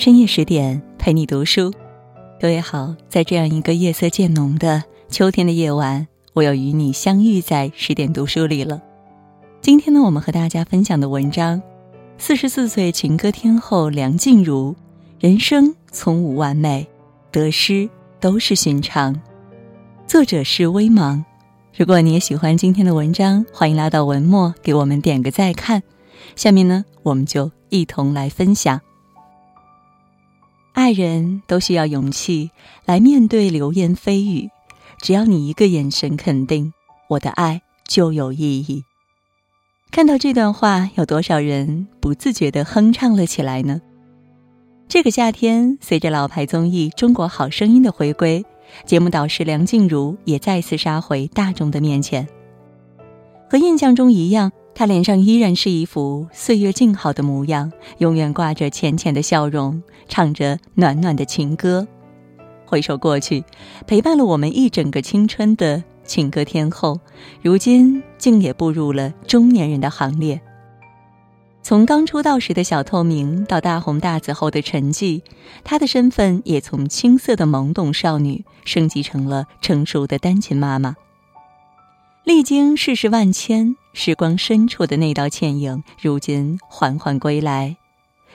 深夜十点陪你读书，各位好，在这样一个夜色渐浓的秋天的夜晚，我又与你相遇在十点读书里了。今天呢，我们和大家分享的文章，四十四岁情歌天后梁静茹，人生从无完美，得失都是寻常。作者是微芒。如果你也喜欢今天的文章，欢迎拉到文末给我们点个再看。下面呢，我们就一同来分享。爱人都需要勇气来面对流言蜚语，只要你一个眼神肯定，我的爱就有意义。看到这段话，有多少人不自觉地哼唱了起来呢？这个夏天，随着老牌综艺《中国好声音》的回归，节目导师梁静茹也再次杀回大众的面前。和印象中一样。他脸上依然是一副岁月静好的模样，永远挂着浅浅的笑容，唱着暖暖的情歌。回首过去，陪伴了我们一整个青春的情歌天后，如今竟也步入了中年人的行列。从刚出道时的小透明到大红大紫后的沉寂，她的身份也从青涩的懵懂少女升级成了成熟的单亲妈妈。历经世事万千，时光深处的那道倩影，如今缓缓归来。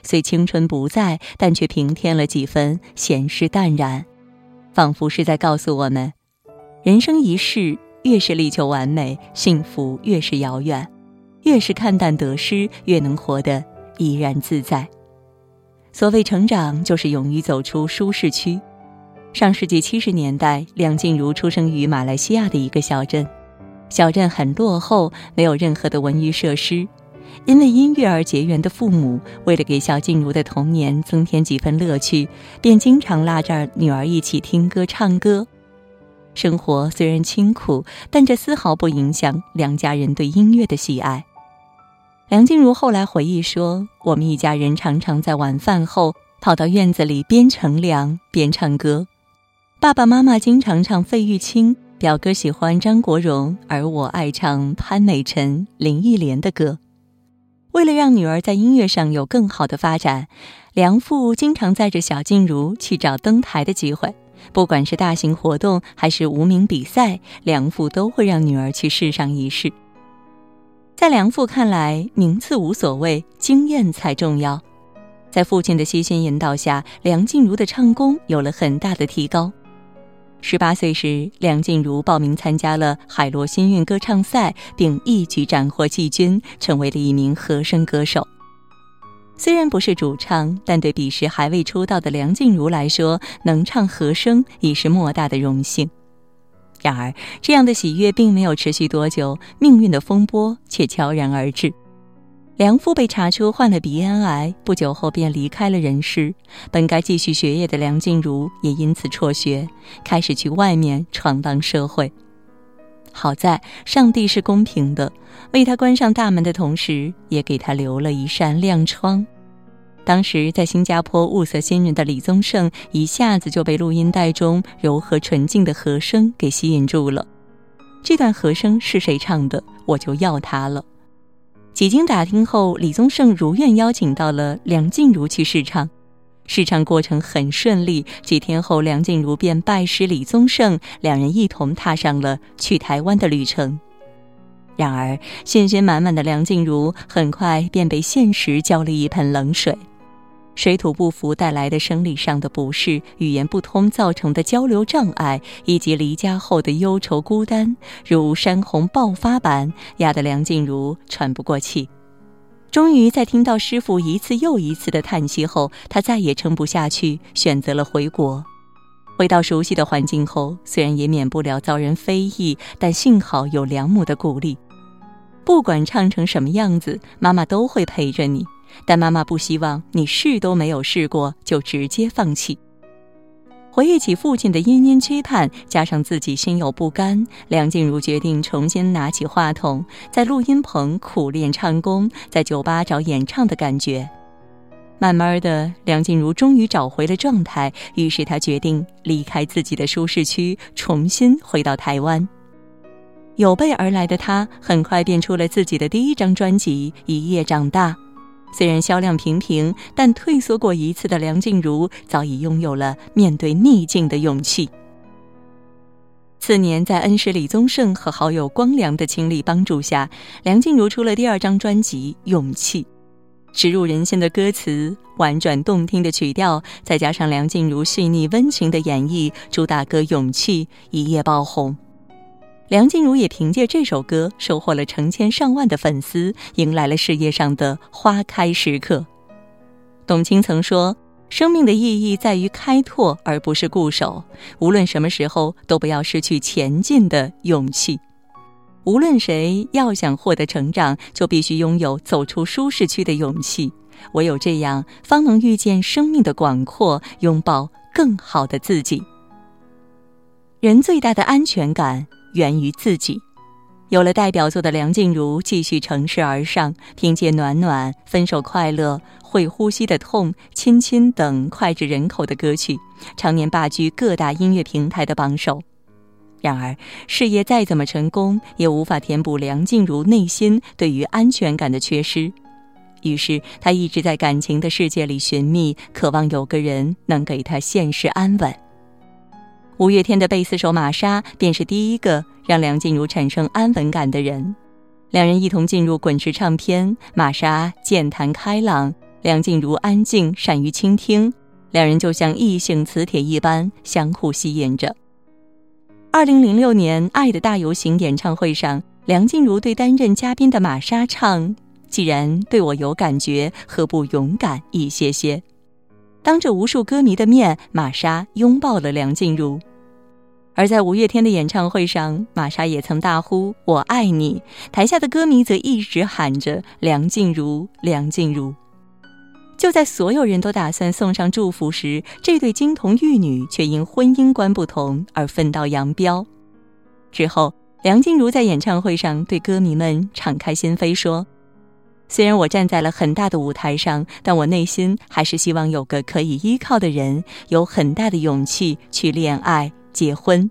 虽青春不在，但却平添了几分闲适淡然，仿佛是在告诉我们：人生一世，越是力求完美，幸福越是遥远；越是看淡得失，越能活得怡然自在。所谓成长，就是勇于走出舒适区。上世纪七十年代，梁静茹出生于马来西亚的一个小镇。小镇很落后，没有任何的文娱设施。因为音乐而结缘的父母，为了给小静茹的童年增添几分乐趣，便经常拉着女儿一起听歌唱歌。生活虽然清苦，但这丝毫不影响两家人对音乐的喜爱。梁静茹后来回忆说：“我们一家人常常在晚饭后跑到院子里边乘凉边唱歌，爸爸妈妈经常唱费玉清。”表哥喜欢张国荣，而我爱唱潘美辰、林忆莲的歌。为了让女儿在音乐上有更好的发展，梁父经常载着小静茹去找登台的机会。不管是大型活动还是无名比赛，梁父都会让女儿去试上一试。在梁父看来，名次无所谓，经验才重要。在父亲的悉心引导下，梁静茹的唱功有了很大的提高。十八岁时，梁静茹报名参加了海螺新韵歌唱赛，并一举斩获季军，成为了一名和声歌手。虽然不是主唱，但对彼时还未出道的梁静茹来说，能唱和声已是莫大的荣幸。然而，这样的喜悦并没有持续多久，命运的风波却悄然而至。梁父被查出患了鼻咽癌，不久后便离开了人世。本该继续学业的梁静茹也因此辍学，开始去外面闯荡社会。好在上帝是公平的，为他关上大门的同时，也给他留了一扇亮窗。当时在新加坡物色新人的李宗盛，一下子就被录音带中柔和纯净的和声给吸引住了。这段和声是谁唱的？我就要他了。几经打听后，李宗盛如愿邀请到了梁静茹去试唱。试唱过程很顺利，几天后，梁静茹便拜师李宗盛，两人一同踏上了去台湾的旅程。然而，信心满满的梁静茹很快便被现实浇了一盆冷水。水土不服带来的生理上的不适，语言不通造成的交流障碍，以及离家后的忧愁孤单，如山洪爆发般压得梁静茹喘不过气。终于在听到师傅一次又一次的叹息后，他再也撑不下去，选择了回国。回到熟悉的环境后，虽然也免不了遭人非议，但幸好有梁母的鼓励。不管唱成什么样子，妈妈都会陪着你。但妈妈不希望你试都没有试过就直接放弃。回忆起父亲的殷殷期盼，加上自己心有不甘，梁静茹决定重新拿起话筒，在录音棚苦练唱功，在酒吧找演唱的感觉。慢慢的，梁静茹终于找回了状态，于是她决定离开自己的舒适区，重新回到台湾。有备而来的她，很快便出了自己的第一张专辑《一夜长大》。虽然销量平平，但退缩过一次的梁静茹早已拥有了面对逆境的勇气。次年，在恩师李宗盛和好友光良的倾力帮助下，梁静茹出了第二张专辑《勇气》，植入人心的歌词、婉转动听的曲调，再加上梁静茹细腻温情的演绎，主打歌《勇气》一夜爆红。梁静茹也凭借这首歌收获了成千上万的粉丝，迎来了事业上的花开时刻。董卿曾说：“生命的意义在于开拓，而不是固守。无论什么时候，都不要失去前进的勇气。无论谁要想获得成长，就必须拥有走出舒适区的勇气。唯有这样，方能遇见生命的广阔，拥抱更好的自己。人最大的安全感。”源于自己，有了代表作的梁静茹继续乘势而上，凭借《暖暖》《分手快乐》《会呼吸的痛》《亲亲》等脍炙人口的歌曲，常年霸居各大音乐平台的榜首。然而，事业再怎么成功，也无法填补梁静茹内心对于安全感的缺失。于是，她一直在感情的世界里寻觅，渴望有个人能给她现实安稳。五月天的贝斯手玛莎便是第一个让梁静茹产生安稳感的人，两人一同进入滚石唱片。玛莎健谈开朗，梁静茹安静善于倾听，两人就像异性磁铁一般相互吸引着。二零零六年《爱的大游行》演唱会上，梁静茹对担任嘉宾的玛莎唱：“既然对我有感觉，何不勇敢一些些？”当着无数歌迷的面，玛莎拥抱了梁静茹。而在五月天的演唱会上，玛莎也曾大呼“我爱你”，台下的歌迷则一直喊着“梁静茹，梁静茹”。就在所有人都打算送上祝福时，这对金童玉女却因婚姻观不同而分道扬镳。之后，梁静茹在演唱会上对歌迷们敞开心扉说。虽然我站在了很大的舞台上，但我内心还是希望有个可以依靠的人，有很大的勇气去恋爱、结婚。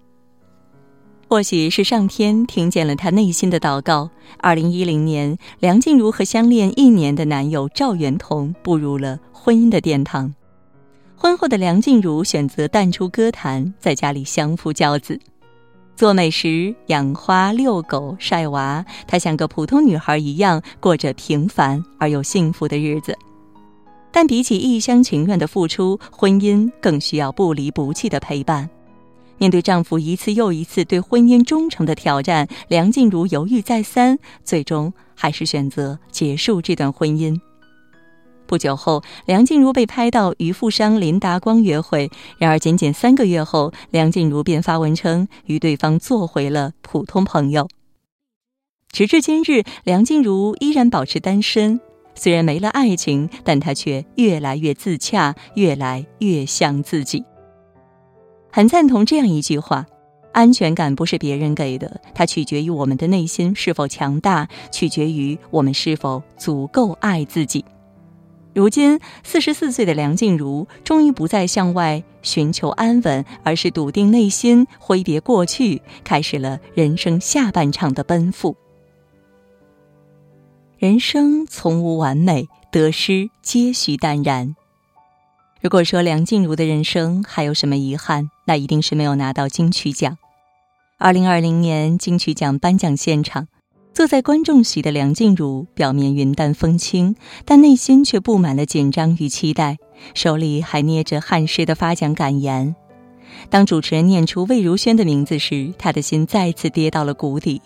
或许是上天听见了他内心的祷告。二零一零年，梁静茹和相恋一年的男友赵元同步入了婚姻的殿堂。婚后的梁静茹选择淡出歌坛，在家里相夫教子。做美食、养花、遛狗、晒娃，她像个普通女孩一样过着平凡而又幸福的日子。但比起一厢情愿的付出，婚姻更需要不离不弃的陪伴。面对丈夫一次又一次对婚姻忠诚的挑战，梁静茹犹豫再三，最终还是选择结束这段婚姻。不久后，梁静茹被拍到与富商林达光约会。然而，仅仅三个月后，梁静茹便发文称与对方做回了普通朋友。直至今日，梁静茹依然保持单身。虽然没了爱情，但她却越来越自洽，越来越像自己。很赞同这样一句话：安全感不是别人给的，它取决于我们的内心是否强大，取决于我们是否足够爱自己。如今，四十四岁的梁静茹终于不再向外寻求安稳，而是笃定内心，挥别过去，开始了人生下半场的奔赴。人生从无完美，得失皆需淡然。如果说梁静茹的人生还有什么遗憾，那一定是没有拿到金曲奖。二零二零年金曲奖颁奖现场。坐在观众席的梁静茹，表面云淡风轻，但内心却布满了紧张与期待，手里还捏着汉诗的发奖感言。当主持人念出魏如萱的名字时，他的心再次跌到了谷底。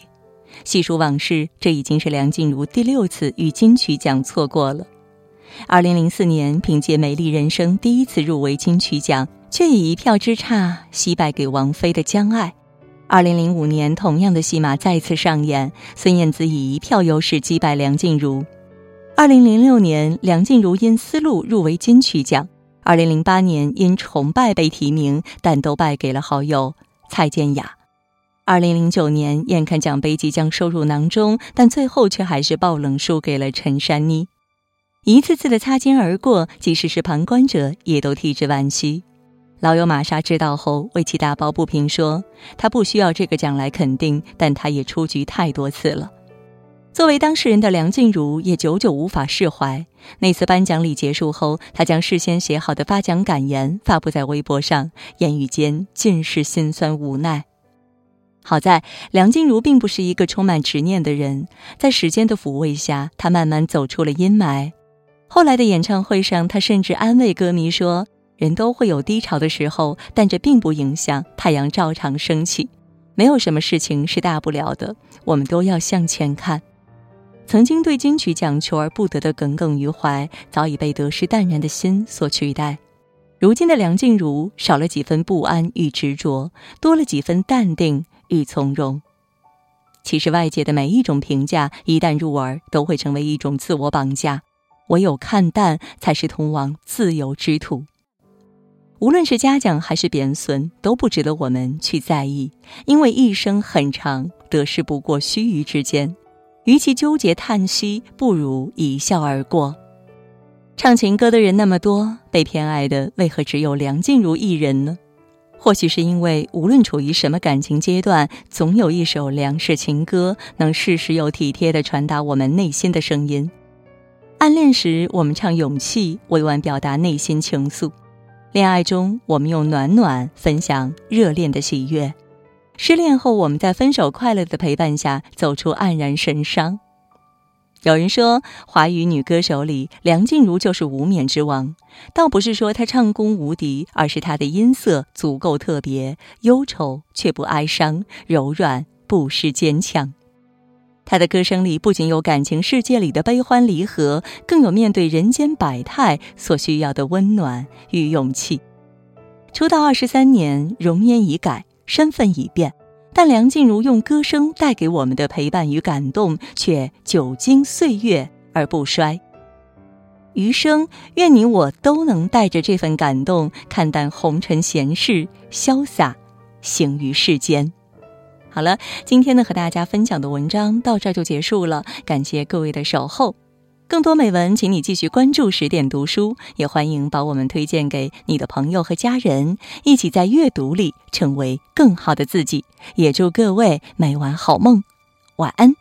细数往事，这已经是梁静茹第六次与金曲奖错过了。二零零四年，凭借《美丽人生》第一次入围金曲奖，却以一票之差惜败给王菲的《将爱》。二零零五年，同样的戏码再次上演，孙燕姿以一票优势击败梁静茹。二零零六年，梁静茹因《丝路》入围金曲奖。二零零八年，因《崇拜》被提名，但都败给了好友蔡健雅。二零零九年，眼看奖杯即将收入囊中，但最后却还是爆冷输给了陈珊妮。一次次的擦肩而过，即使是旁观者也都替之惋惜。老友玛莎知道后，为其打抱不平，说：“他不需要这个奖来肯定，但他也出局太多次了。”作为当事人的梁静茹也久久无法释怀。那次颁奖礼结束后，她将事先写好的发奖感言发布在微博上，言语间尽是心酸无奈。好在梁静茹并不是一个充满执念的人，在时间的抚慰下，她慢慢走出了阴霾。后来的演唱会上，她甚至安慰歌迷说：“人都会有低潮的时候，但这并不影响太阳照常升起。没有什么事情是大不了的，我们都要向前看。”曾经对金曲奖求而不得的耿耿于怀，早已被得失淡然的心所取代。如今的梁静茹少了几分不安与执着，多了几分淡定与从容。其实外界的每一种评价，一旦入耳，都会成为一种自我绑架。唯有看淡，才是通往自由之途。无论是嘉奖还是贬损，都不值得我们去在意，因为一生很长，得失不过须臾之间。与其纠结叹息，不如一笑而过。唱情歌的人那么多，被偏爱的为何只有梁静茹一人呢？或许是因为无论处于什么感情阶段，总有一首梁氏情歌能适时又体贴地传达我们内心的声音。暗恋时，我们唱勇气，委婉表达内心情愫；恋爱中，我们用暖暖分享热恋的喜悦。失恋后，我们在分手快乐的陪伴下走出黯然神伤。有人说，华语女歌手里，梁静茹就是无冕之王。倒不是说她唱功无敌，而是她的音色足够特别，忧愁却不哀伤，柔软不失坚强。她的歌声里不仅有感情世界里的悲欢离合，更有面对人间百态所需要的温暖与勇气。出道二十三年，容颜已改。身份已变，但梁静茹用歌声带给我们的陪伴与感动，却久经岁月而不衰。余生，愿你我都能带着这份感动，看淡红尘闲事，潇洒行于世间。好了，今天呢和大家分享的文章到这就结束了，感谢各位的守候。更多美文，请你继续关注十点读书，也欢迎把我们推荐给你的朋友和家人，一起在阅读里成为更好的自己。也祝各位每晚好梦，晚安。